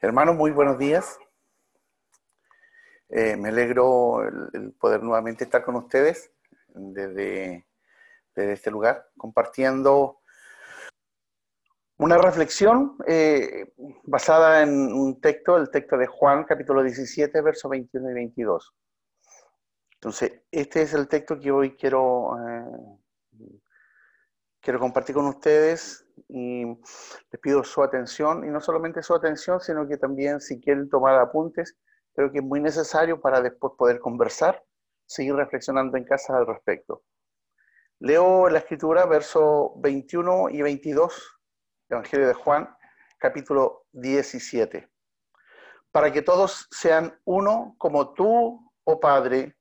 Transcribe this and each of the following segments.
Hermanos, muy buenos días. Eh, me alegro el, poder nuevamente estar con ustedes desde, este lugar, compartiendo una reflexión eh, basada en un texto, el texto de Juan, capítulo 17, versos 21 y 22. Entonces, este es el texto que hoy quiero, eh, quiero compartir con ustedes y les pido su atención, y no solamente su atención, sino que también si quieren tomar apuntes, creo que es muy necesario para después poder conversar, seguir reflexionando en casa al respecto. Leo la escritura, verso 21 y 22, Evangelio de Juan, capítulo 17. Para que todos sean uno como tú, oh Padre,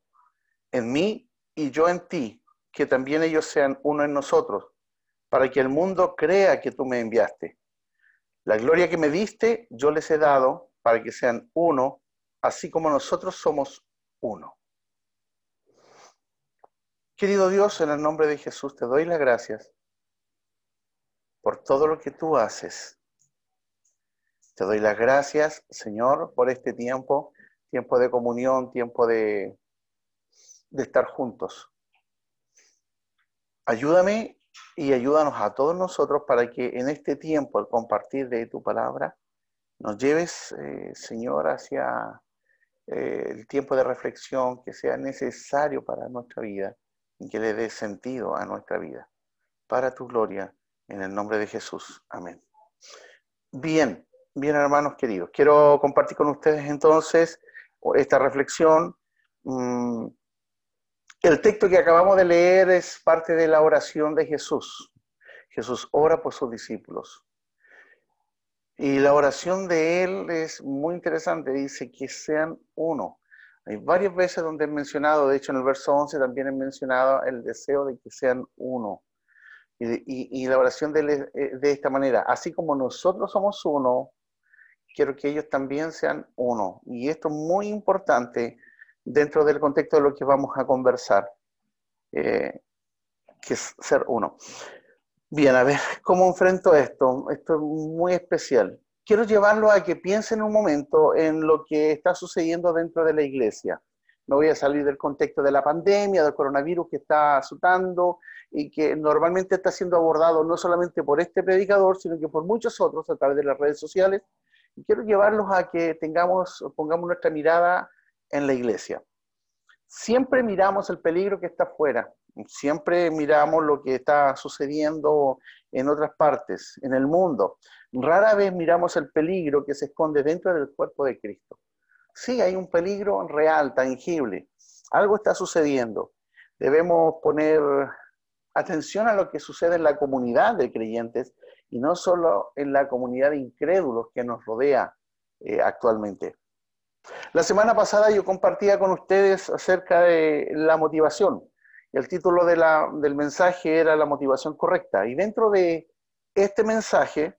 en mí y yo en ti, que también ellos sean uno en nosotros para que el mundo crea que tú me enviaste. La gloria que me diste, yo les he dado para que sean uno, así como nosotros somos uno. Querido Dios, en el nombre de Jesús te doy las gracias por todo lo que tú haces. Te doy las gracias, Señor, por este tiempo, tiempo de comunión, tiempo de, de estar juntos. Ayúdame y ayúdanos a todos nosotros para que en este tiempo, al compartir de tu palabra, nos lleves, eh, Señor, hacia eh, el tiempo de reflexión que sea necesario para nuestra vida y que le dé sentido a nuestra vida. Para tu gloria, en el nombre de Jesús. Amén. Bien, bien hermanos queridos, quiero compartir con ustedes entonces esta reflexión. Mm, el texto que acabamos de leer es parte de la oración de Jesús. Jesús ora por sus discípulos. Y la oración de él es muy interesante, dice que sean uno. Hay varias veces donde he mencionado, de hecho en el verso 11 también he mencionado el deseo de que sean uno. Y, la oración de, eh, de esta manera, así como nosotros somos uno, quiero que ellos también sean uno. Y esto es muy importante dentro del contexto de lo que vamos a conversar, eh, que es ser uno. Bien, a ver, ¿cómo enfrento esto? Esto es muy especial. Quiero llevarlo a que piensen un momento en lo que está sucediendo dentro de la iglesia. Me voy a salir del contexto de la pandemia, del coronavirus que está azotando y que normalmente está siendo abordado no solamente por este predicador, sino que por muchos otros a través de las redes sociales. Y quiero llevarlos a que tengamos, pongamos nuestra mirada en la iglesia. Siempre miramos el peligro que está afuera, siempre miramos lo que está sucediendo en otras partes, en el mundo. Rara vez miramos el peligro que se esconde dentro del cuerpo de Cristo. Sí, hay un peligro real, tangible. Algo está sucediendo. Debemos poner atención a lo que sucede en la comunidad de creyentes y no solo en la comunidad de incrédulos que nos rodea eh, actualmente. La semana pasada yo compartía con ustedes acerca de la motivación. El título del mensaje era la motivación correcta. Y dentro de este mensaje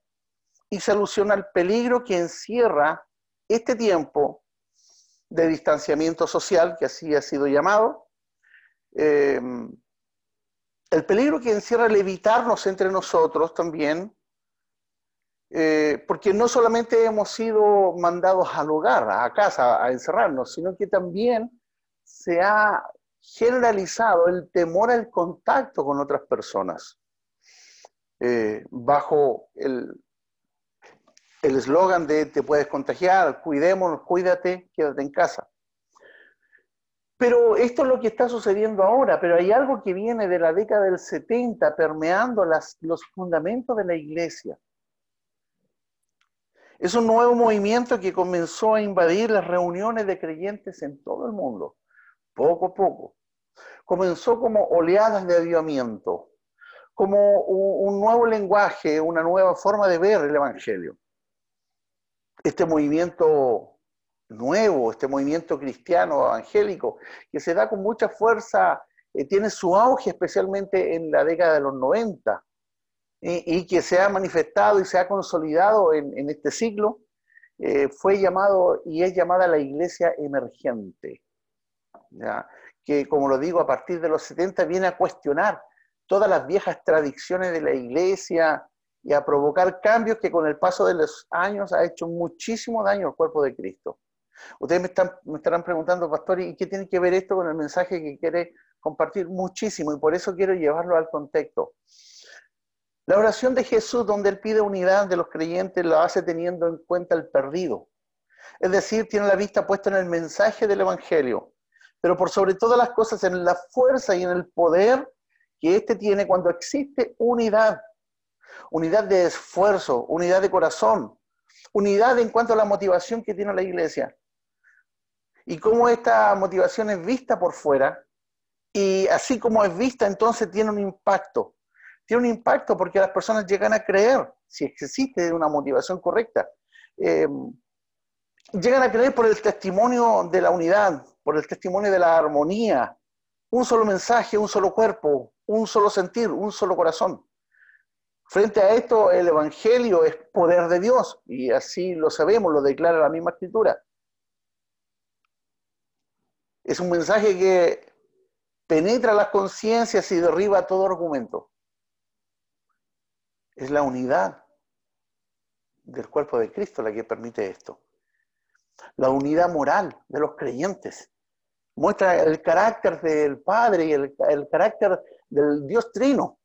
hice alusión al peligro que encierra este tiempo de distanciamiento social, que así ha sido llamado, eh, el peligro que encierra el evitarnos entre nosotros también, eh, porque no solamente hemos sido mandados al hogar, a casa, a encerrarnos, sino que también se ha generalizado el temor al contacto con otras personas. Eh, bajo el eslogan de te puedes contagiar, cuidémonos, cuídate, quédate en casa. Pero esto es lo que está sucediendo ahora, pero hay algo que viene de la década del 70 permeando los fundamentos de la iglesia. Es un nuevo movimiento que comenzó a invadir las reuniones de creyentes en todo el mundo, poco a poco. Comenzó como oleadas de avivamiento, como un nuevo lenguaje, una nueva forma de ver el Evangelio. Este movimiento nuevo, este movimiento cristiano evangélico, que se da con mucha fuerza, eh, tiene su auge especialmente en la década de los 90 y, que se ha manifestado y se ha consolidado en, este siglo, eh, fue llamado y es llamada la iglesia emergente, que como lo digo, a partir de los 70 viene a cuestionar todas las viejas tradiciones de la iglesia y a provocar cambios que con el paso de los años ha hecho muchísimo daño al cuerpo de Cristo. Ustedes me, están, me estarán preguntando, pastor, ¿y qué tiene que ver esto con el mensaje que quiere compartir? Muchísimo, y por eso quiero llevarlo al contexto. La oración de Jesús, donde Él pide unidad de los creyentes, lo hace teniendo en cuenta el perdido. Es decir, tiene la vista puesta en el mensaje del Evangelio, pero por sobre todas las cosas en la fuerza y en el poder que éste tiene cuando existe unidad. Unidad de esfuerzo, unidad de corazón, unidad en cuanto a la motivación que tiene la iglesia. Y cómo esta motivación es vista por fuera, y así como es vista, entonces tiene un impacto. Tiene un impacto porque las personas llegan a creer, si existe una motivación correcta. Eh, llegan a creer por el testimonio de la unidad, por el testimonio de la armonía, un solo mensaje, un solo cuerpo, un solo sentir, un solo corazón. Frente a esto, el Evangelio es poder de Dios, y así lo sabemos, lo declara la misma escritura. Es un mensaje que penetra las conciencias y derriba todo argumento. Es la unidad del cuerpo de Cristo la que permite esto la unidad moral de los creyentes. Muestra el carácter del Padre y el, carácter del Dios Trino.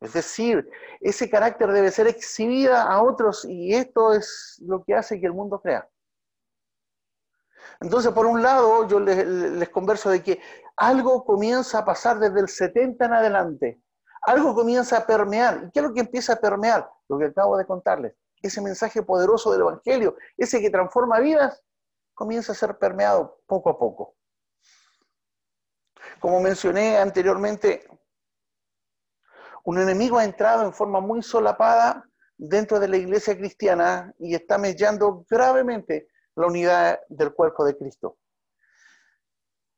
Es decir, ese carácter debe ser exhibida a otros y esto es lo que hace que el mundo crea. Entonces, por un lado, yo les, les, converso de que algo comienza a pasar desde el 70 en adelante. Algo comienza a permear. ¿Y qué es lo que empieza a permear? Lo que acabo de contarles. Ese mensaje poderoso del Evangelio, ese que transforma vidas, comienza a ser permeado poco a poco. Como mencioné anteriormente, un enemigo ha entrado en forma muy solapada dentro de la iglesia cristiana y está mellando gravemente la unidad del cuerpo de Cristo.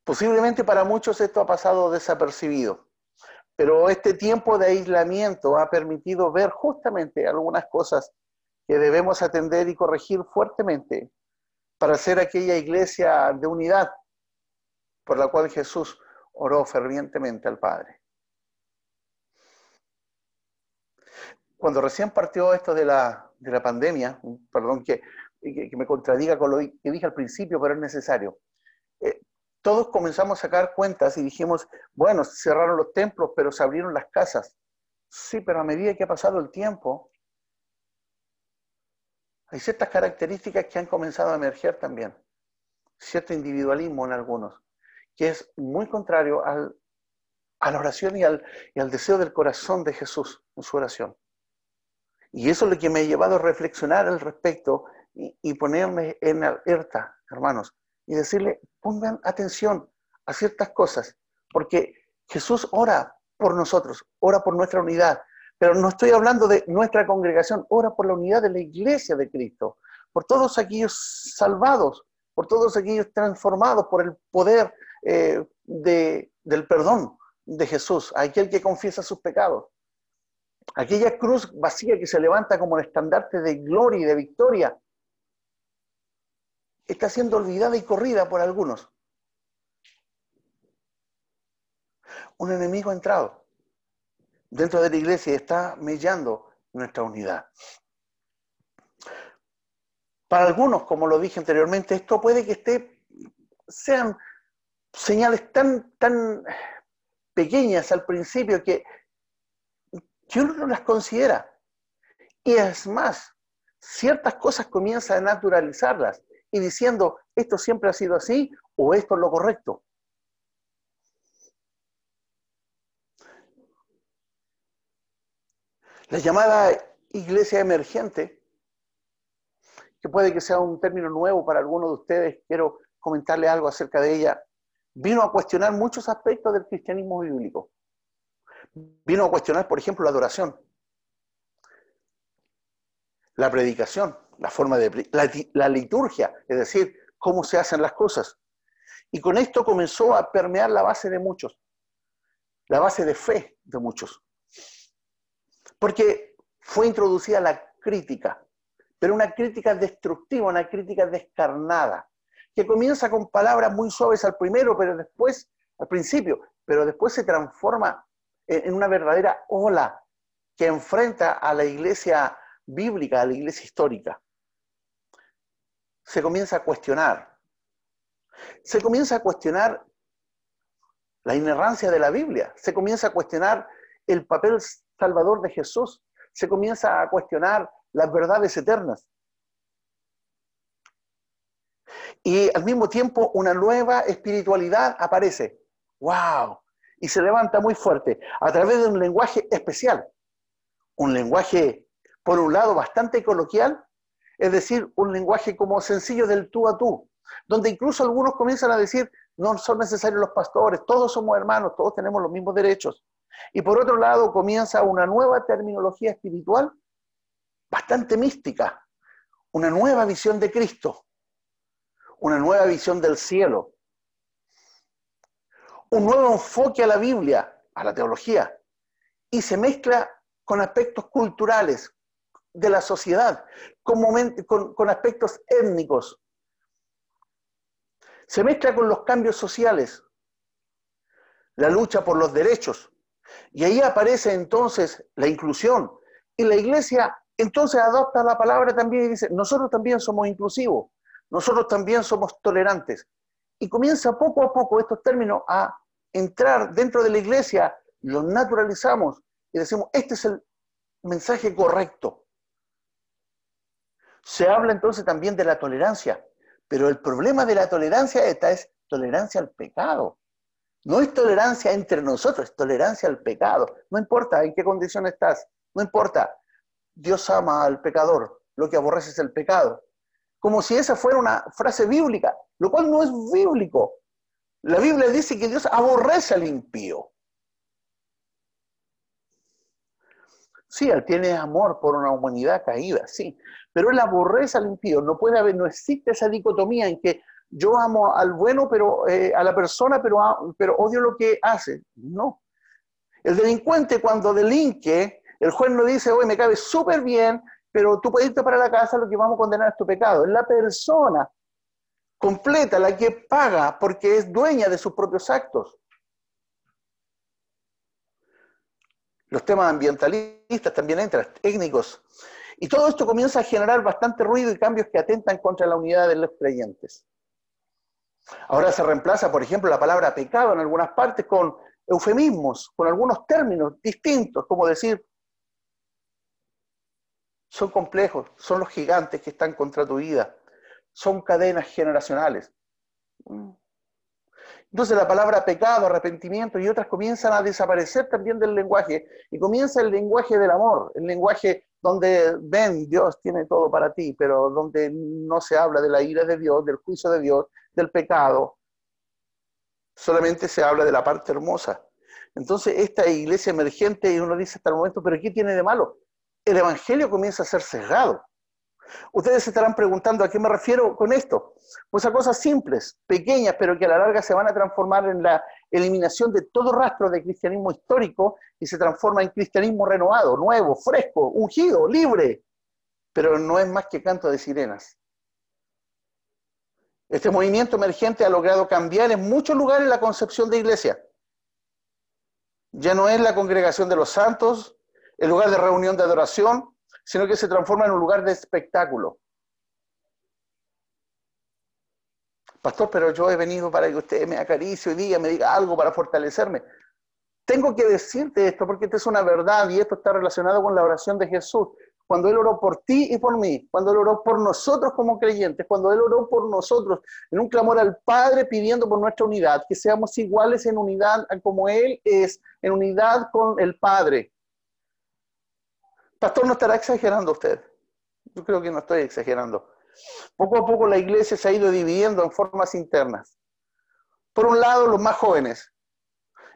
Posiblemente para muchos esto ha pasado desapercibido, pero este tiempo de aislamiento ha permitido ver justamente algunas cosas que debemos atender y corregir fuertemente para ser aquella iglesia de unidad por la cual Jesús oró fervientemente al Padre. Cuando recién partió esto de la, pandemia, perdón que, me contradiga con lo que dije al principio, pero es necesario. Eh, todos comenzamos a sacar cuentas y dijimos, bueno, cerraron los templos, pero se abrieron las casas. Sí, pero a medida que ha pasado el tiempo, hay ciertas características que han comenzado a emerger también, cierto individualismo en algunos, que es muy contrario a la oración y al, deseo del corazón de Jesús en su oración. Y eso es lo que me ha llevado a reflexionar al respecto y, ponerme en alerta, hermanos, y decirle, pongan atención a ciertas cosas, porque Jesús ora por nosotros, ora por nuestra unidad, pero no estoy hablando de nuestra congregación, ora por la unidad de la iglesia de Cristo, por todos aquellos salvados, por todos aquellos transformados por el poder eh, de, del perdón de Jesús, aquel que confiesa sus pecados. Aquella cruz vacía que se levanta como el estandarte de gloria y de victoria, está siendo olvidada y corrida por algunos. Un enemigo ha entrado dentro de la iglesia está mellando nuestra unidad. Para algunos, como lo dije anteriormente, esto puede que esté, sean señales tan, tan pequeñas al principio que, que uno no las considera. Y es más, ciertas cosas comienza a naturalizarlas y diciendo, esto siempre ha sido así o esto es lo correcto. La llamada iglesia emergente, que puede que sea un término nuevo para algunos de ustedes, quiero comentarle algo acerca de ella, vino a cuestionar muchos aspectos del cristianismo bíblico. Vino a cuestionar, por ejemplo, la adoración, la predicación, la forma de la, liturgia, es decir, cómo se hacen las cosas. Y con esto comenzó a permear la base de muchos, la base de fe de muchos. Porque fue introducida la crítica, pero una crítica destructiva, una crítica descarnada, que comienza con palabras muy suaves al primero, pero después, al principio, pero después se transforma en una verdadera ola que enfrenta a la iglesia bíblica, a la iglesia histórica. Se comienza a cuestionar. Se comienza a cuestionar la inerrancia de la Biblia. Se comienza a cuestionar el papel salvador de Jesús. Se comienza a cuestionar las verdades eternas. Y al mismo tiempo una nueva espiritualidad aparece. ¡Wow! Y se levanta muy fuerte a través de un lenguaje especial. Un lenguaje, por un lado, bastante coloquial, es decir, un lenguaje como sencillo del tú a tú, donde incluso algunos comienzan a decir, no son necesarios los pastores, todos somos hermanos, todos tenemos los mismos derechos. Y por otro lado, comienza una nueva terminología espiritual, bastante mística, una nueva visión de Cristo, una nueva visión del cielo, un nuevo enfoque a la Biblia, a la teología, y se mezcla con aspectos culturales de la sociedad, con, aspectos étnicos, se mezcla con los cambios sociales, la lucha por los derechos, y ahí aparece entonces la inclusión, y la iglesia entonces adopta la palabra también y dice, nosotros también somos inclusivos nosotros también somos tolerantes. Y comienza poco a poco estos términos a entrar dentro de la iglesia, los naturalizamos y decimos, este es el mensaje correcto. Se habla entonces también de la tolerancia, pero el problema de la tolerancia esta es tolerancia al pecado. No es tolerancia entre nosotros, es tolerancia al pecado. No importa en qué condición estás, no importa. Dios ama al pecador, lo que aborrece es el pecado como si esa fuera una frase bíblica, lo cual no es bíblico. La Biblia dice que Dios aborrece al impío. Sí, Él tiene amor por una humanidad caída, sí, pero Él aborrece al impío. No puede haber, no existe esa dicotomía en que yo amo al bueno, pero eh, a la persona, pero, pero odio lo que hace. No. El delincuente cuando delinque, el juez no dice, hoy me cabe súper bien pero tú puedes irte para la casa, lo que vamos a condenar es tu pecado. Es la persona completa la que paga porque es dueña de sus propios actos. Los temas ambientalistas también entran, técnicos. Y todo esto comienza a generar bastante ruido y cambios que atentan contra la unidad de los creyentes. Ahora se reemplaza, por ejemplo, la palabra pecado en algunas partes con eufemismos, con algunos términos distintos, como decir son complejos, son los gigantes que están contra tu vida, son cadenas generacionales. Entonces la palabra pecado, arrepentimiento y otras comienzan a desaparecer también del lenguaje y comienza el lenguaje del amor, el lenguaje donde ven, Dios tiene todo para ti, pero donde no se habla de la ira de Dios, del juicio de Dios, del pecado, solamente se habla de la parte hermosa. Entonces esta iglesia emergente, y uno dice hasta el momento, pero ¿qué tiene de malo? el Evangelio comienza a ser sesgado. Ustedes se estarán preguntando a qué me refiero con esto. Pues a cosas simples, pequeñas, pero que a la larga se van a transformar en la eliminación de todo rastro de cristianismo histórico y se transforma en cristianismo renovado, nuevo, fresco, ungido, libre. Pero no es más que canto de sirenas. Este movimiento emergente ha logrado cambiar en muchos lugares la concepción de iglesia. Ya no es la congregación de los santos, el lugar de reunión de adoración, sino que se transforma en un lugar de espectáculo. Pastor, pero yo he venido para que usted me acaricie hoy día, me diga algo para fortalecerme. Tengo que decirte esto porque esto es una verdad y esto está relacionado con la oración de Jesús. Cuando Él oró por ti y por mí, cuando Él oró por nosotros como creyentes, cuando Él oró por nosotros en un clamor al Padre pidiendo por nuestra unidad, que seamos iguales en unidad como Él es, en unidad con el Padre. Pastor, ¿no estará exagerando usted? Yo creo que no estoy exagerando. Poco a poco la iglesia se ha ido dividiendo en formas internas. Por un lado, los más jóvenes.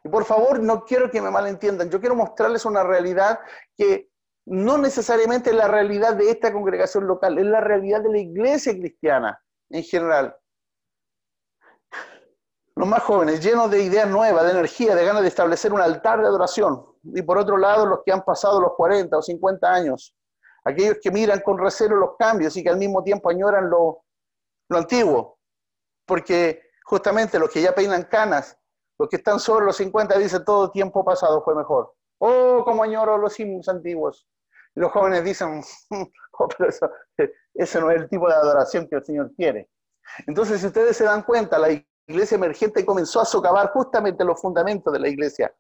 Y por favor, no quiero que me malentiendan. Yo quiero mostrarles una realidad que no necesariamente es la realidad de esta congregación local, es la realidad de la iglesia cristiana en general. Los más jóvenes, llenos de ideas nuevas, de energía, de ganas de establecer un altar de adoración, y por otro lado los que han pasado los 40 o 50 años, aquellos que miran con recelo los cambios y que al mismo tiempo añoran lo, lo antiguo, porque justamente los que ya peinan canas, los que están sobre los 50 dicen todo tiempo pasado fue mejor. Oh, como añoro los himnos antiguos. Y los jóvenes dicen, oh, pero eso, ese no es el tipo de adoración que el Señor quiere. Entonces, si ustedes se dan cuenta, la iglesia emergente comenzó a socavar justamente los fundamentos de la iglesia,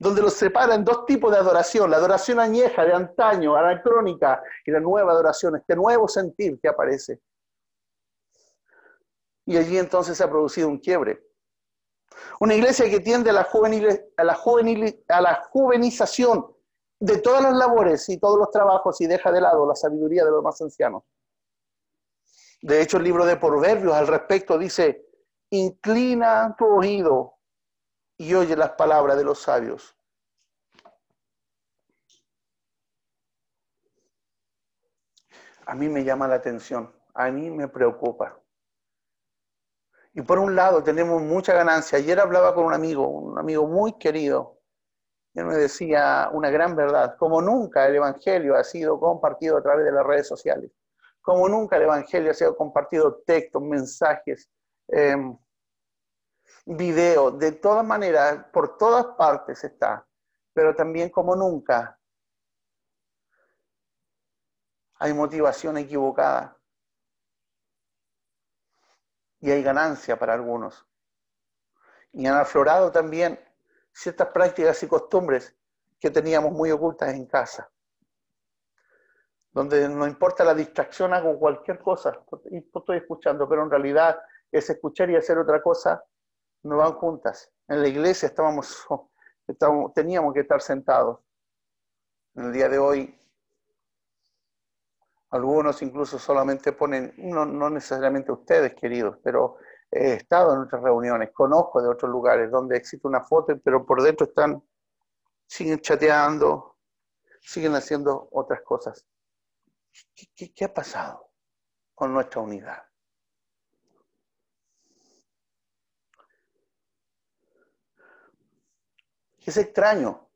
donde los separa en dos tipos de adoración, la adoración añeja de antaño, anacrónica, y la nueva adoración, este nuevo sentir que aparece. Y allí entonces se ha producido un quiebre. Una iglesia que tiende a la, a la, a la juvenización de todas las labores y todos los trabajos y deja de lado la sabiduría de los más ancianos. De hecho, el libro de Proverbios al respecto dice, inclina tu oído y oye las palabras de los sabios. A mí me llama la atención, a mí me preocupa. Y por un lado tenemos mucha ganancia. Ayer hablaba con un amigo, un amigo muy querido, él me decía una gran verdad, como nunca el Evangelio ha sido compartido a través de las redes sociales, como nunca el Evangelio ha sido compartido textos, mensajes, em, videos, de todas maneras, por todas partes está, pero también como nunca hay motivación equivocada y hay ganancia para algunos. Y han aflorado también ciertas prácticas y costumbres que teníamos muy ocultas en casa. Donde no importa la distracción, hago cualquier cosa. Y estoy escuchando, pero en realidad es escuchar y hacer otra cosa no van juntas. En la iglesia estábamos, teníamos que estar sentados. En el día de hoy, algunos incluso solamente ponen, no, no necesariamente ustedes, queridos, pero he estado en otras reuniones, conozco de otros lugares donde existe una foto, pero por dentro están, siguen chateando, siguen haciendo otras cosas. ¿Qué, qué ha pasado con nuestra unidad? Es extraño,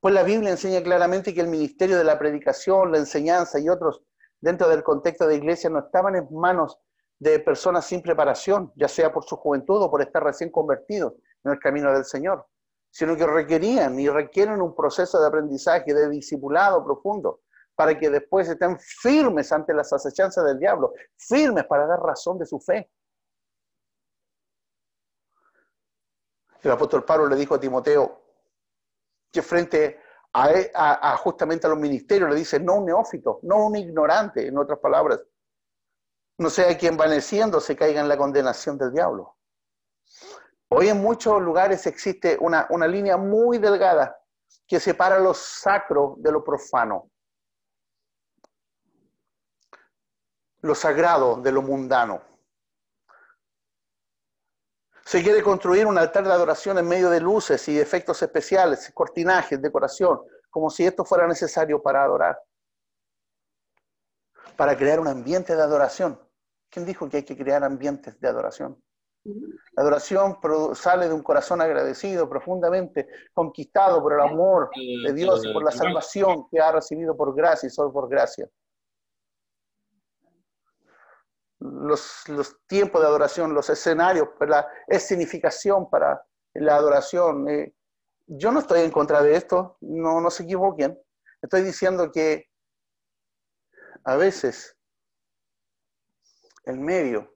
pues la Biblia enseña claramente que el ministerio de la predicación, la enseñanza y otros dentro del contexto de iglesia no estaban en manos de personas sin preparación, ya sea por su juventud o por estar recién convertidos en el camino del Señor, sino que requerían y requieren un proceso de aprendizaje, de discipulado profundo, para que después estén firmes ante las acechanzas del diablo, firmes para dar razón de su fe. El apóstol Pablo le dijo a Timoteo que frente a, justamente a los ministerios le dice, no un neófito, no un ignorante, en otras palabras, no sea que envaneciendo se caiga en la condenación del diablo. Hoy en muchos lugares existe una línea muy delgada que separa lo sacro de lo profano, lo sagrado de lo mundano. Se quiere construir un altar de adoración en medio de luces y efectos especiales, cortinajes, decoración, como si esto fuera necesario para adorar, para crear un ambiente de adoración. ¿Quién dijo que hay que crear ambientes de adoración? La adoración sale de un corazón agradecido, profundamente conquistado por el amor de Dios y por la salvación que ha recibido por gracia y solo por gracia. Los, tiempos de adoración, los escenarios, la significación para la adoración. Eh, yo no estoy en contra de esto, no, no se equivoquen. Estoy diciendo que a veces el medio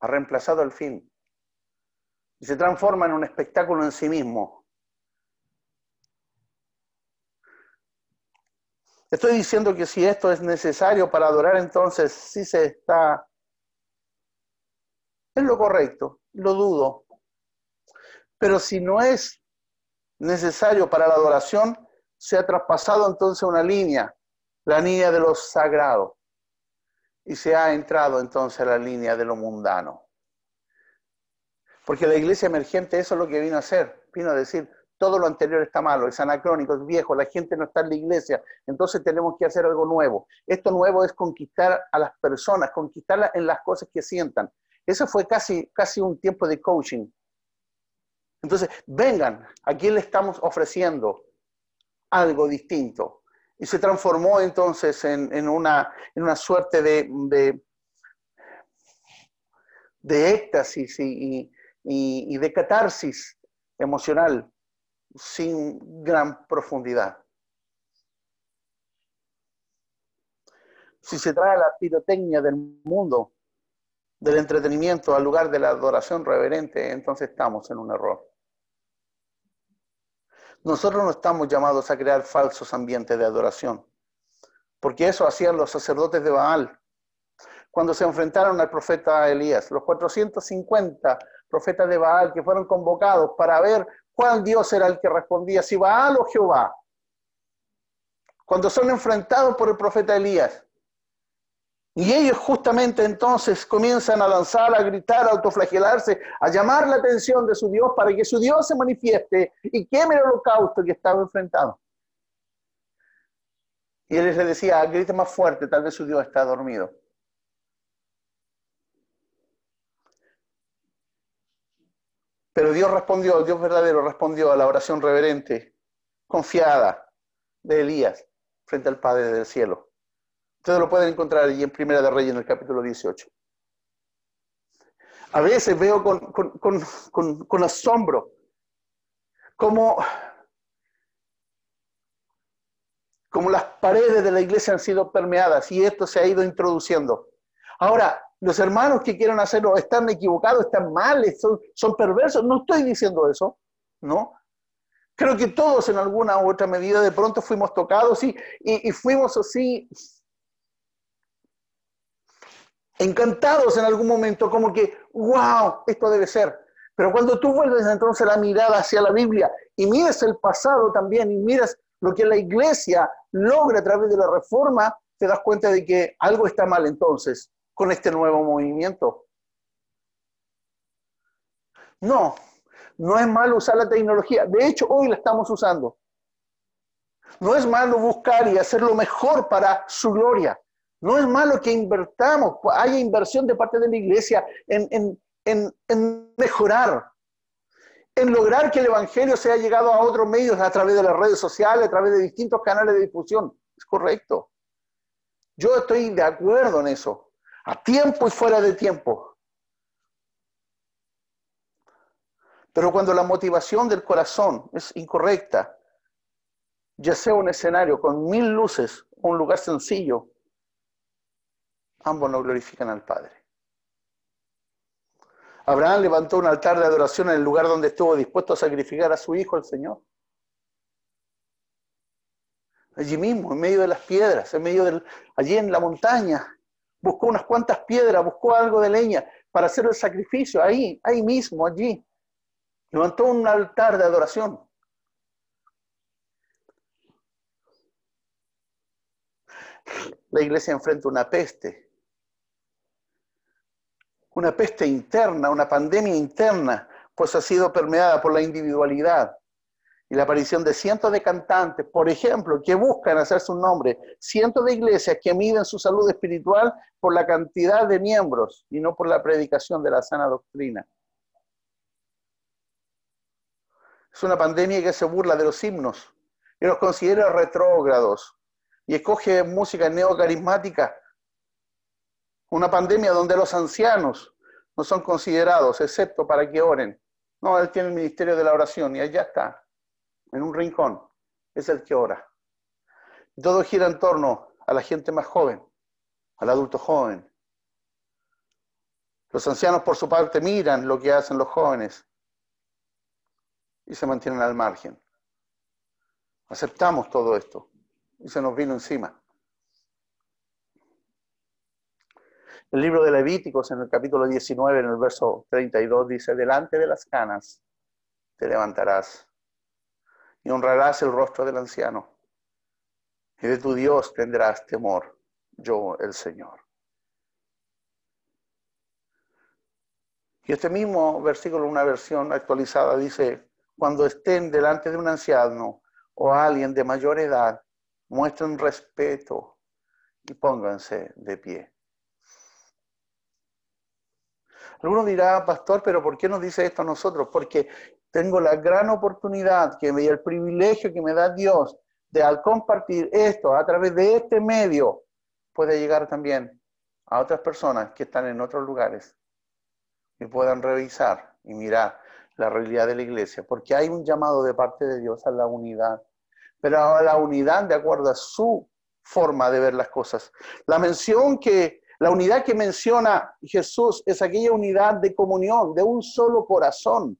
ha reemplazado el fin y se transforma en un espectáculo en sí mismo. Estoy diciendo que si esto es necesario para adorar, entonces sí se está... Es lo correcto, lo dudo. Pero si no es necesario para la adoración, se ha traspasado entonces una línea, la línea de lo sagrado y se ha entrado entonces a la línea de lo mundano. Porque la iglesia emergente eso es lo que vino a hacer, vino a decir, todo lo anterior está malo, es anacrónico, es viejo, la gente no está en la iglesia, entonces tenemos que hacer algo nuevo. Esto nuevo es conquistar a las personas, conquistarlas en las cosas que sientan. Eso fue casi, casi un tiempo de coaching. Entonces, vengan, aquí le estamos ofreciendo algo distinto y se transformó entonces en, una, en una, suerte de, de, éxtasis y, y, de catarsis emocional, sin gran profundidad. Si se trae la pirotecnia del mundo, del entretenimiento al lugar de la adoración reverente, entonces estamos en un error. Nosotros no estamos llamados a crear falsos ambientes de adoración, porque eso hacían los sacerdotes de Baal. Cuando se enfrentaron al profeta Elías, los 450 profetas de Baal que fueron convocados para ver cuál Dios era el que respondía, si Baal o Jehová. Cuando son enfrentados por el profeta Elías, y ellos justamente entonces comienzan a lanzar, a gritar, a autoflagelarse, a llamar la atención de su Dios para que su Dios se manifieste y queme el holocausto que estaba enfrentado. Y él les decía, grite más fuerte, tal vez su Dios está dormido. Pero Dios respondió, Dios verdadero respondió a la oración reverente, confiada de Elías frente al Padre del cielo. Ustedes lo pueden encontrar allí en Primera de Reyes, en el capítulo 18. A veces veo con, asombro cómo, como las paredes de la iglesia han sido permeadas y esto se ha ido introduciendo. Ahora, los hermanos que quieran hacerlo están equivocados, están mal, son, son perversos. No estoy diciendo eso, ¿no? Creo que todos en alguna u otra medida de pronto fuimos tocados y, y fuimos así encantados en algún momento, como que, wow, esto debe ser. Pero cuando tú vuelves entonces la mirada hacia la Biblia y miras el pasado también y miras lo que la iglesia logra a través de la reforma, te das cuenta de que algo está mal entonces con este nuevo movimiento. No, no es malo usar la tecnología. De hecho, hoy la estamos usando. No es malo buscar y hacer lo mejor para su gloria. No es malo que invertamos, haya inversión de parte de la iglesia en, mejorar, en lograr que el Evangelio sea llegado a otros medios a través de las redes sociales, a través de distintos canales de difusión. Es correcto. Yo estoy de acuerdo en eso, a tiempo y fuera de tiempo. Pero cuando la motivación del corazón es incorrecta, ya sea un escenario con mil luces un lugar sencillo, ambos no glorifican al Padre. Abraham levantó un altar de adoración en el lugar donde estuvo dispuesto a sacrificar a su hijo, el Señor. Allí mismo, en medio de las piedras, en medio del, allí en la montaña, buscó unas cuantas piedras, buscó algo de leña para hacer el sacrificio, ahí, ahí mismo, allí. Levantó un altar de adoración. La iglesia enfrenta una peste una peste interna, una pandemia interna, pues ha sido permeada por la individualidad y la aparición de cientos de cantantes, por ejemplo, que buscan hacer su nombre, cientos de iglesias que miden su salud espiritual por la cantidad de miembros y no por la predicación de la sana doctrina. Es una pandemia que se burla de los himnos y los considera retrógrados y escoge música neocarismática una pandemia donde los ancianos no son considerados, excepto para que oren. No, él tiene el ministerio de la oración y allá está, en un rincón. Es el que ora. Todo gira en torno a la gente más joven, al adulto joven. Los ancianos, por su parte, miran lo que hacen los jóvenes y se mantienen al margen. Aceptamos todo esto y se nos vino encima. El libro de Levíticos, en el capítulo 19, en el verso 32, dice, delante de las canas te levantarás y honrarás el rostro del anciano, y de tu Dios tendrás temor, yo el Señor. Y este mismo versículo, una versión actualizada, dice, cuando estén delante de un anciano o alguien de mayor edad, muestren respeto y pónganse de pie. Alguno dirá, pastor, pero ¿por qué nos dice esto a nosotros? Porque tengo la gran oportunidad que me, y el privilegio que me da Dios de al compartir esto a través de este medio, puede llegar también a otras personas que están en otros lugares y puedan revisar y mirar la realidad de la iglesia, porque hay un llamado de parte de Dios a la unidad, pero a la unidad de acuerdo a su forma de ver las cosas. La mención que, la unidad que menciona Jesús es aquella unidad de comunión, de un solo corazón.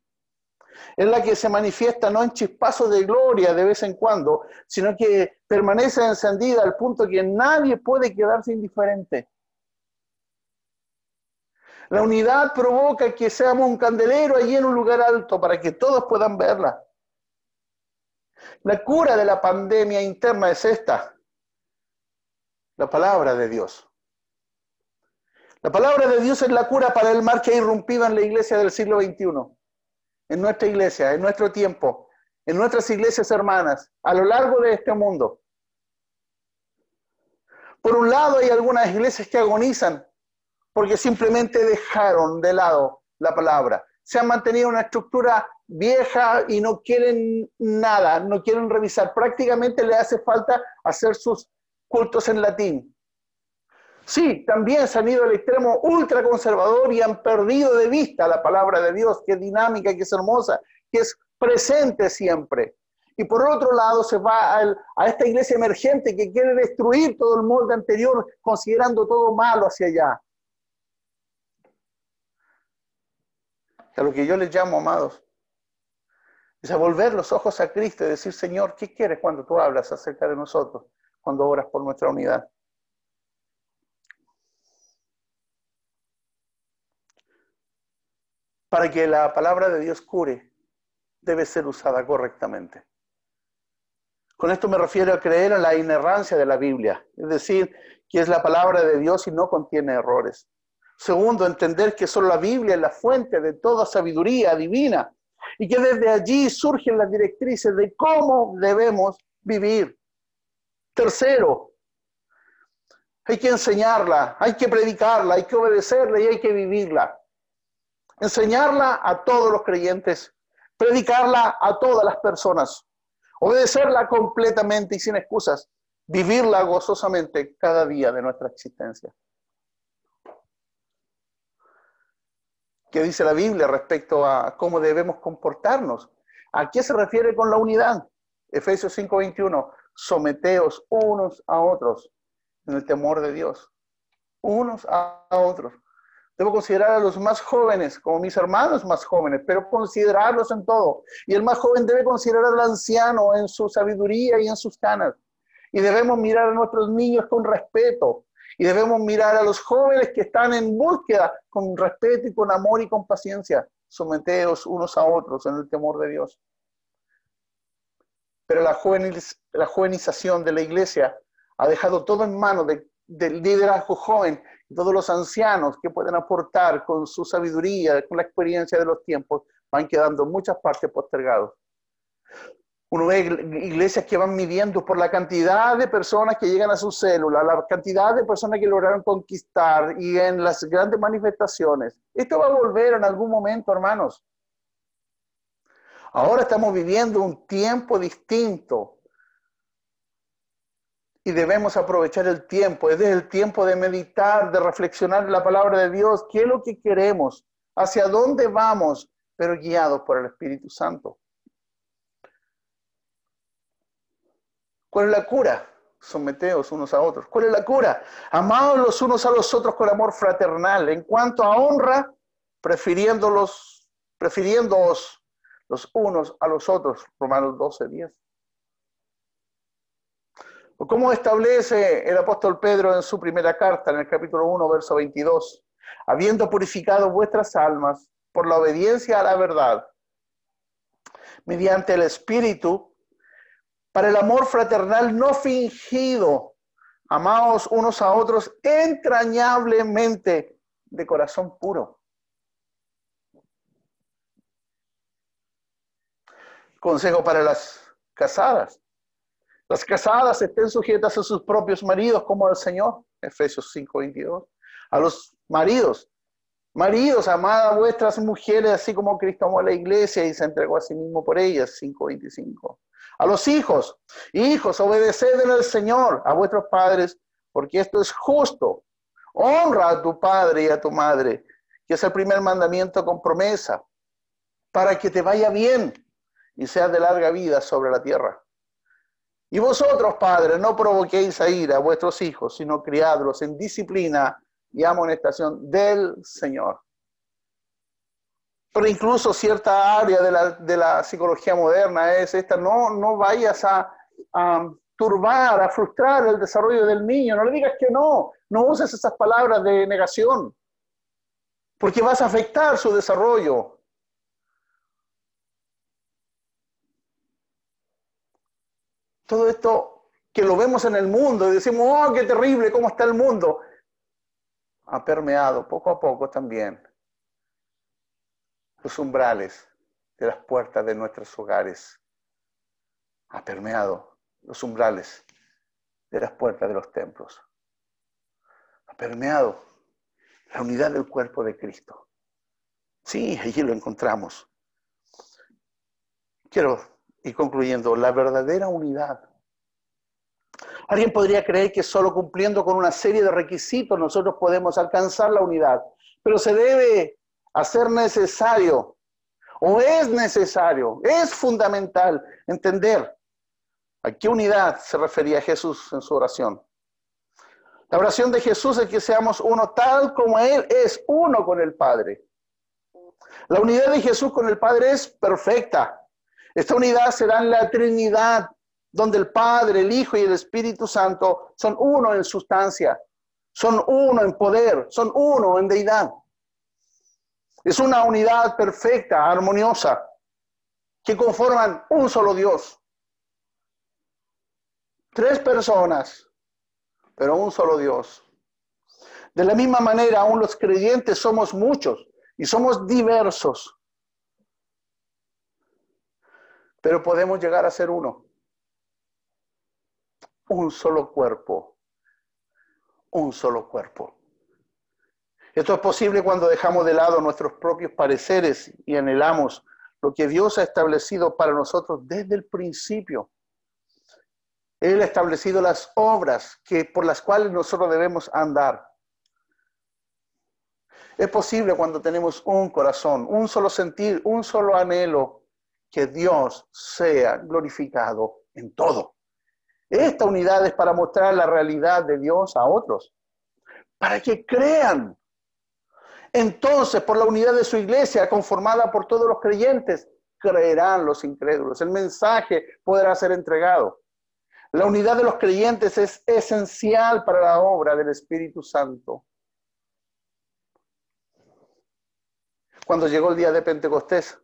Es la que se manifiesta no en chispazos de gloria de vez en cuando, sino que permanece encendida al punto que nadie puede quedarse indiferente. La unidad provoca que seamos un candelero allí en un lugar alto para que todos puedan verla. La cura de la pandemia interna es esta, la palabra de Dios. La palabra de Dios es la cura para el mal que ha irrumpido en la iglesia del siglo XXI, en nuestra iglesia, en nuestro tiempo, en nuestras iglesias hermanas, a lo largo de este mundo. Por un lado hay algunas iglesias que agonizan porque simplemente dejaron de lado la palabra. Se han mantenido una estructura vieja y no quieren nada, no quieren revisar. Prácticamente le hace falta hacer sus cultos en latín. Sí, también se han ido al extremo ultraconservador y han perdido de vista la palabra de Dios, que es dinámica, que es hermosa, que es presente siempre. Y por otro lado se va a esta iglesia emergente que quiere destruir todo el molde anterior, considerando todo malo hacia allá. a lo que yo les llamo, amados, es a volver los ojos a Cristo y decir, Señor, ¿qué quieres cuando tú hablas acerca de nosotros, cuando oras por nuestra unidad? Para que la palabra de Dios cure, debe ser usada correctamente. Con esto me refiero a creer en la inerrancia de la Biblia, es decir, que es la palabra de Dios y no contiene errores. Segundo, entender que solo la Biblia es la fuente de toda sabiduría divina y que desde allí surgen las directrices de cómo debemos vivir. Tercero, hay que enseñarla, hay que predicarla, hay que obedecerla y hay que vivirla. Enseñarla a todos los creyentes, predicarla a todas las personas, obedecerla completamente y sin excusas, vivirla gozosamente cada día de nuestra existencia. ¿Qué dice la Biblia respecto a cómo debemos comportarnos? ¿A qué se refiere con la unidad? Efesios 5:21, someteos unos a otros en el temor de Dios. Unos a otros. Debo considerar a los más jóvenes como mis hermanos más jóvenes, pero considerarlos en todo. Y el más joven debe considerar al anciano en su sabiduría y en sus canas. Y debemos mirar a nuestros niños con respeto, y debemos mirar a los jóvenes que están en búsqueda con respeto y con amor y con paciencia, someteos unos a otros en el temor de Dios. Pero la, juvenización de la iglesia ha dejado todo en manos del liderazgo joven todos los ancianos que pueden aportar con su sabiduría, con la experiencia de los tiempos, van quedando muchas partes postergados. Uno ve iglesias que van midiendo por la cantidad de personas que llegan a su célula, la cantidad de personas que lograron conquistar y en las grandes manifestaciones. Esto va a volver en algún momento, hermanos. Ahora estamos viviendo un tiempo distinto y debemos aprovechar el tiempo. Es el tiempo de meditar, de reflexionar la palabra de Dios. ¿Qué es lo que queremos? ¿Hacia dónde vamos? Pero guiados por el Espíritu Santo. ¿Cuál es la cura? Someteos unos a otros. ¿Cuál es la cura? Amados los unos a los otros con amor fraternal. En cuanto a honra, prefiriéndolos, prefiriéndoos los unos a los otros. Romanos 12, 10. ¿O cómo establece el apóstol Pedro en su primera carta, en el capítulo 1, verso 22? Habiendo purificado vuestras almas por la obediencia a la verdad, mediante el Espíritu, para el amor fraternal no fingido. Amaos unos a otros entrañablemente de corazón puro. Consejo para las casadas. Las casadas estén sujetas a sus propios maridos como al Señor. Efesios 5:22. A los maridos. Maridos, amad a vuestras mujeres, así como Cristo amó a la iglesia y se entregó a sí mismo por ellas. 5:25 a los hijos. Hijos, obedeced en el Señor a vuestros padres, porque esto es justo. Honra a tu padre y a tu madre, que es el primer mandamiento con promesa, para que te vaya bien y seas de larga vida sobre la tierra. Y vosotros, padres, no provoquéis a ira a vuestros hijos, sino criadlos en disciplina y amonestación del Señor. Pero incluso cierta área de la, psicología moderna es esta, no, no vayas a, a turbar, a frustrar el desarrollo del niño, no le digas que no, no uses esas palabras de negación, porque vas a afectar su desarrollo. Todo esto que lo vemos en el mundo y decimos, oh, qué terrible, cómo está el mundo, ha permeado poco a poco también los umbrales de las puertas de nuestros hogares. Ha permeado los umbrales de las puertas de los templos. Ha permeado la unidad del cuerpo de Cristo. Sí, allí lo encontramos. Quiero ir concluyendo, la verdadera unidad. Alguien podría creer que solo cumpliendo con una serie de requisitos nosotros podemos alcanzar la unidad, pero se debe hacer necesario, o es necesario, es fundamental entender a qué unidad se refería Jesús en su oración. La oración de Jesús es que seamos uno tal como Él es uno con el Padre. La unidad de Jesús con el Padre es perfecta. Esta unidad será en la Trinidad, donde el Padre, el Hijo y el Espíritu Santo son uno en sustancia, son uno en poder, son uno en deidad. Es una unidad perfecta, armoniosa, que conforman un solo Dios. Tres personas, pero un solo Dios. De la misma manera, aún los creyentes somos muchos y somos diversos, pero podemos llegar a ser uno. Un solo cuerpo, un solo cuerpo. Esto es posible cuando dejamos de lado nuestros propios pareceres y anhelamos lo que Dios ha establecido para nosotros desde el principio. Él ha establecido las obras que, por las cuales nosotros debemos andar. Es posible cuando tenemos un corazón, un solo sentir, un solo anhelo, que Dios sea glorificado en todo. Esta unidad es para mostrar la realidad de Dios a otros, para que crean. Entonces, por la unidad de su iglesia, conformada por todos los creyentes, creerán los incrédulos. El mensaje podrá ser entregado. La unidad de los creyentes es esencial para la obra del Espíritu Santo. Cuando llegó el día de Pentecostés,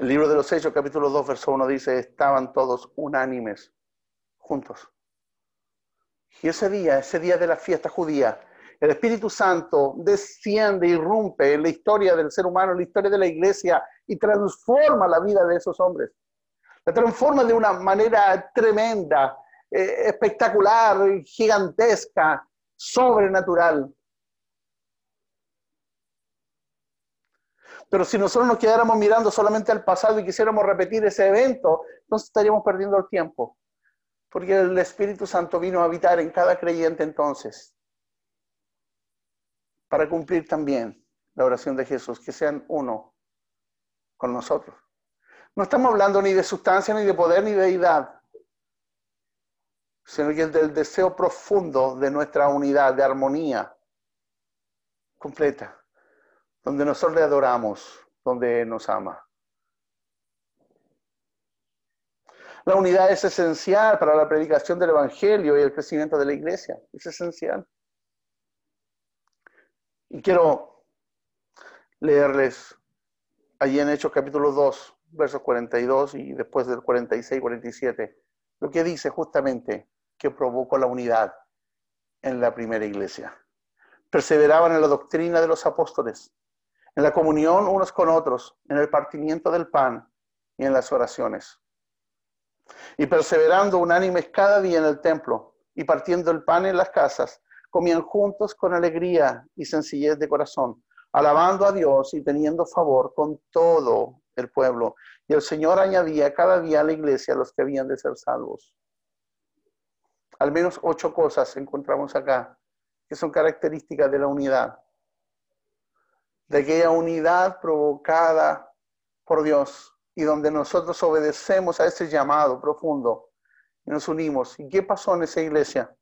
el libro de los Hechos, capítulo 2, verso 1 dice, estaban todos unánimes, juntos. Y ese día, ese día de la fiesta judía, el Espíritu Santo desciende, irrumpe en la historia del ser humano, en la historia de la iglesia y transforma la vida de esos hombres la transforma de una manera tremenda, eh, espectacular, gigantesca, sobrenatural. Pero si nosotros nos quedáramos mirando solamente al pasado y quisiéramos repetir ese evento, entonces estaríamos perdiendo el tiempo. Porque el Espíritu Santo vino a habitar en cada creyente entonces, para cumplir también la oración de Jesús, que sean uno con nosotros. No estamos hablando ni de sustancia, ni de poder, ni de deidad, sino que es del deseo profundo de nuestra unidad, de armonía completa, donde nosotros le adoramos, donde nos ama. La unidad es esencial para la predicación del Evangelio y el crecimiento de la iglesia. Es esencial. Y quiero leerles allí en Hechos capítulo 2, versos 42 y después del 46 47, lo que dice justamente que provocó la unidad en la primera iglesia. Perseveraban en la doctrina de los apóstoles, en la comunión unos con otros, en el partimiento del pan y en las oraciones. Y perseverando unánimes cada día en el templo y partiendo el pan en las casas, comían juntos con alegría y sencillez de corazón, alabando a Dios y teniendo favor con todo el pueblo. Y el Señor añadía cada día a la iglesia a los que habían de ser salvos. Al menos ocho cosas encontramos acá que son características de la unidad. De aquella unidad provocada por Dios y donde nosotros obedecemos a ese llamado profundo y nos unimos. ¿Y qué pasó en esa iglesia?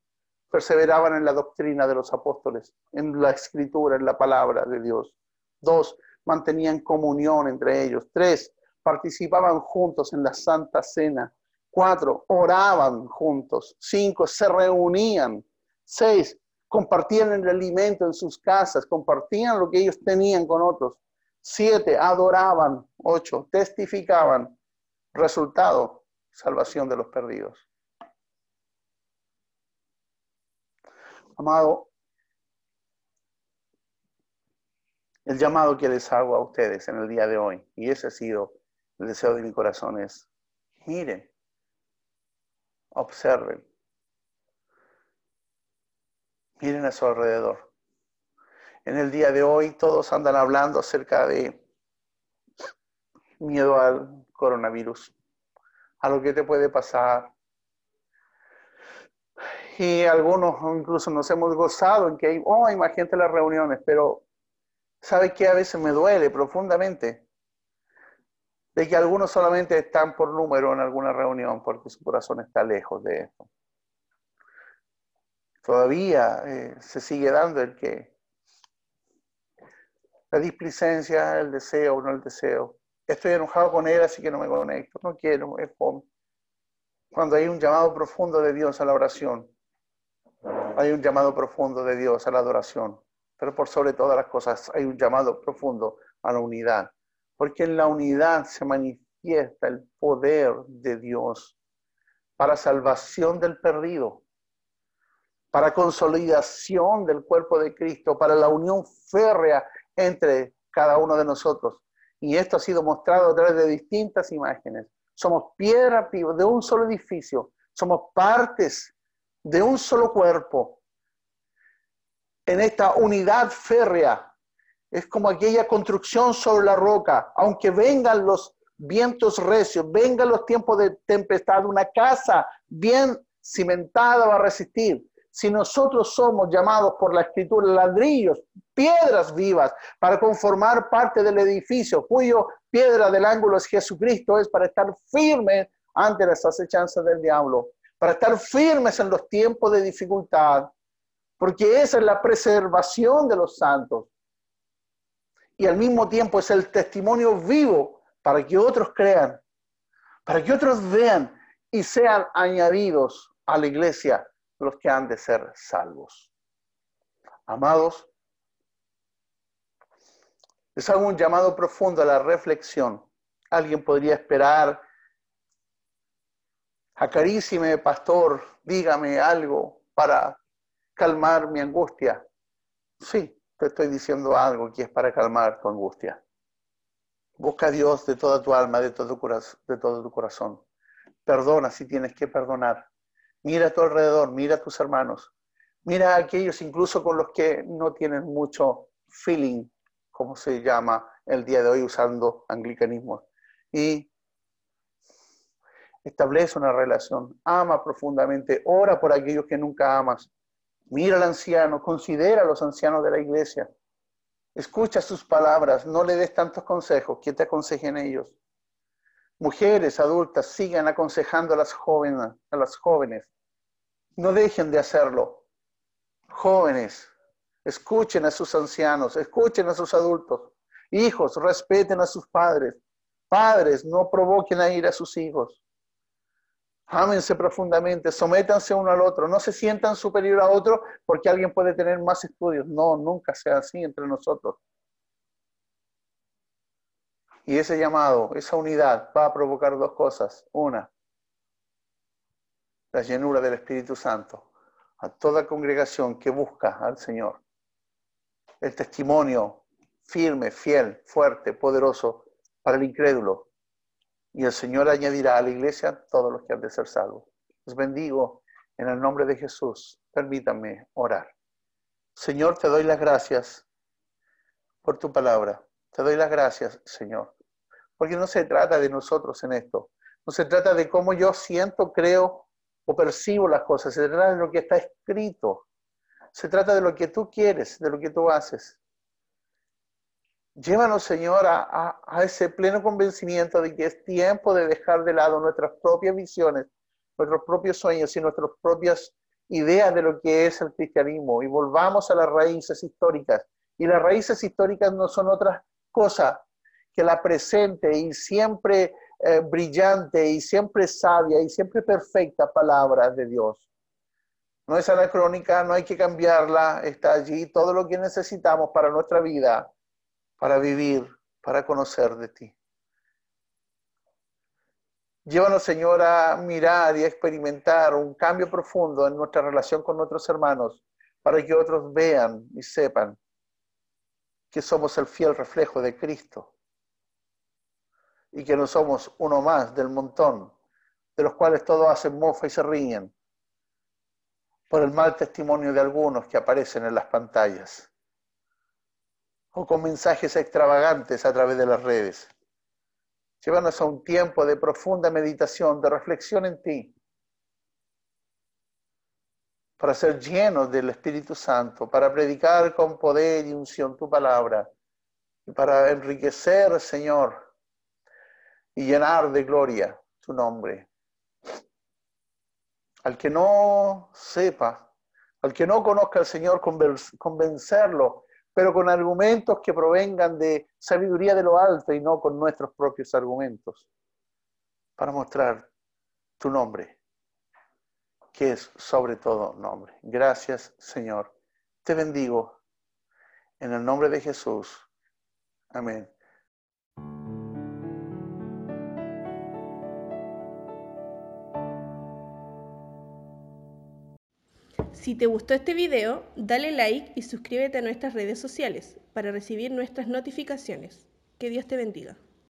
Perseveraban en la doctrina de los apóstoles, en la escritura, en la palabra de Dios. Dos, mantenían comunión entre ellos. Tres, participaban juntos en la Santa Cena. Cuatro, oraban juntos. Cinco, se reunían. Seis, compartían el alimento en sus casas, compartían lo que ellos tenían con otros. Siete, adoraban. Ocho, testificaban. Resultado, salvación de los perdidos. Amado, el llamado que les hago a ustedes en el día de hoy, y ese ha sido el deseo de mi corazón, es, miren, observen, miren a su alrededor. En el día de hoy todos andan hablando acerca de miedo al coronavirus, a lo que te puede pasar. Y algunos incluso nos hemos gozado en que hay, oh, hay más gente en las reuniones, pero ¿Sabe qué? A veces me duele profundamente de que algunos solamente están por número en alguna reunión porque su corazón está lejos de esto. Todavía eh, se sigue dando el que la displicencia, el deseo o no el deseo. Estoy enojado con él, así que no me conecto. No quiero, es Cuando hay un llamado profundo de Dios a la oración, hay un llamado profundo de Dios a la adoración pero por sobre todas las cosas hay un llamado profundo a la unidad, porque en la unidad se manifiesta el poder de Dios para salvación del perdido, para consolidación del cuerpo de Cristo, para la unión férrea entre cada uno de nosotros. Y esto ha sido mostrado a través de distintas imágenes. Somos piedra de un solo edificio, somos partes de un solo cuerpo, en esta unidad férrea. Es como aquella construcción sobre la roca. Aunque vengan los vientos recios, vengan los tiempos de tempestad, una casa bien cimentada va a resistir. Si nosotros somos llamados por la escritura ladrillos, piedras vivas, para conformar parte del edificio, cuyo piedra del ángulo es Jesucristo, es para estar firmes ante las acechanzas del diablo, para estar firmes en los tiempos de dificultad, porque esa es la preservación de los santos. Y al mismo tiempo es el testimonio vivo para que otros crean, para que otros vean y sean añadidos a la iglesia los que han de ser salvos. Amados, es algo un llamado profundo a la reflexión. Alguien podría esperar, acarícime, pastor, dígame algo para calmar mi angustia. Sí, te estoy diciendo algo que es para calmar tu angustia. Busca a Dios de toda tu alma, de todo, de todo tu corazón. Perdona si tienes que perdonar. Mira a tu alrededor, mira a tus hermanos. Mira a aquellos incluso con los que no tienen mucho feeling, como se llama el día de hoy usando anglicanismo. Y establece una relación, ama profundamente, ora por aquellos que nunca amas, Mira al anciano, considera a los ancianos de la iglesia. Escucha sus palabras, no le des tantos consejos, que te aconsejen ellos. Mujeres adultas, sigan aconsejando a las jóvenes, a las jóvenes. No dejen de hacerlo. Jóvenes, escuchen a sus ancianos, escuchen a sus adultos. Hijos, respeten a sus padres. Padres, no provoquen a ir a sus hijos. Ámense profundamente, sométanse uno al otro, no se sientan superior a otro porque alguien puede tener más estudios. No, nunca sea así entre nosotros. Y ese llamado, esa unidad va a provocar dos cosas. Una, la llenura del Espíritu Santo a toda congregación que busca al Señor. El testimonio firme, fiel, fuerte, poderoso para el incrédulo, y el Señor añadirá a la iglesia todos los que han de ser salvos. Los bendigo en el nombre de Jesús. Permítanme orar. Señor, te doy las gracias por tu palabra. Te doy las gracias, Señor. Porque no se trata de nosotros en esto. No se trata de cómo yo siento, creo o percibo las cosas. Se trata de lo que está escrito. Se trata de lo que tú quieres, de lo que tú haces. Llévanos, Señor, a, ese pleno convencimiento de que es tiempo de dejar de lado nuestras propias visiones, nuestros propios sueños y nuestras propias ideas de lo que es el cristianismo y volvamos a las raíces históricas. Y las raíces históricas no son otra cosa que la presente y siempre eh, brillante y siempre sabia y siempre perfecta palabra de Dios. No es anacrónica, no hay que cambiarla, está allí todo lo que necesitamos para nuestra vida para vivir, para conocer de ti. Llévanos, Señor, a mirar y a experimentar un cambio profundo en nuestra relación con nuestros hermanos, para que otros vean y sepan que somos el fiel reflejo de Cristo y que no somos uno más del montón, de los cuales todos hacen mofa y se ríen por el mal testimonio de algunos que aparecen en las pantallas o con mensajes extravagantes a través de las redes. Llévanos a un tiempo de profunda meditación, de reflexión en ti, para ser llenos del Espíritu Santo, para predicar con poder y unción tu palabra, y para enriquecer, Señor, y llenar de gloria tu nombre. Al que no sepa, al que no conozca al Señor, convencerlo pero con argumentos que provengan de sabiduría de lo alto y no con nuestros propios argumentos, para mostrar tu nombre, que es sobre todo nombre. Gracias, Señor. Te bendigo en el nombre de Jesús. Amén. Si te gustó este video, dale like y suscríbete a nuestras redes sociales para recibir nuestras notificaciones. Que Dios te bendiga.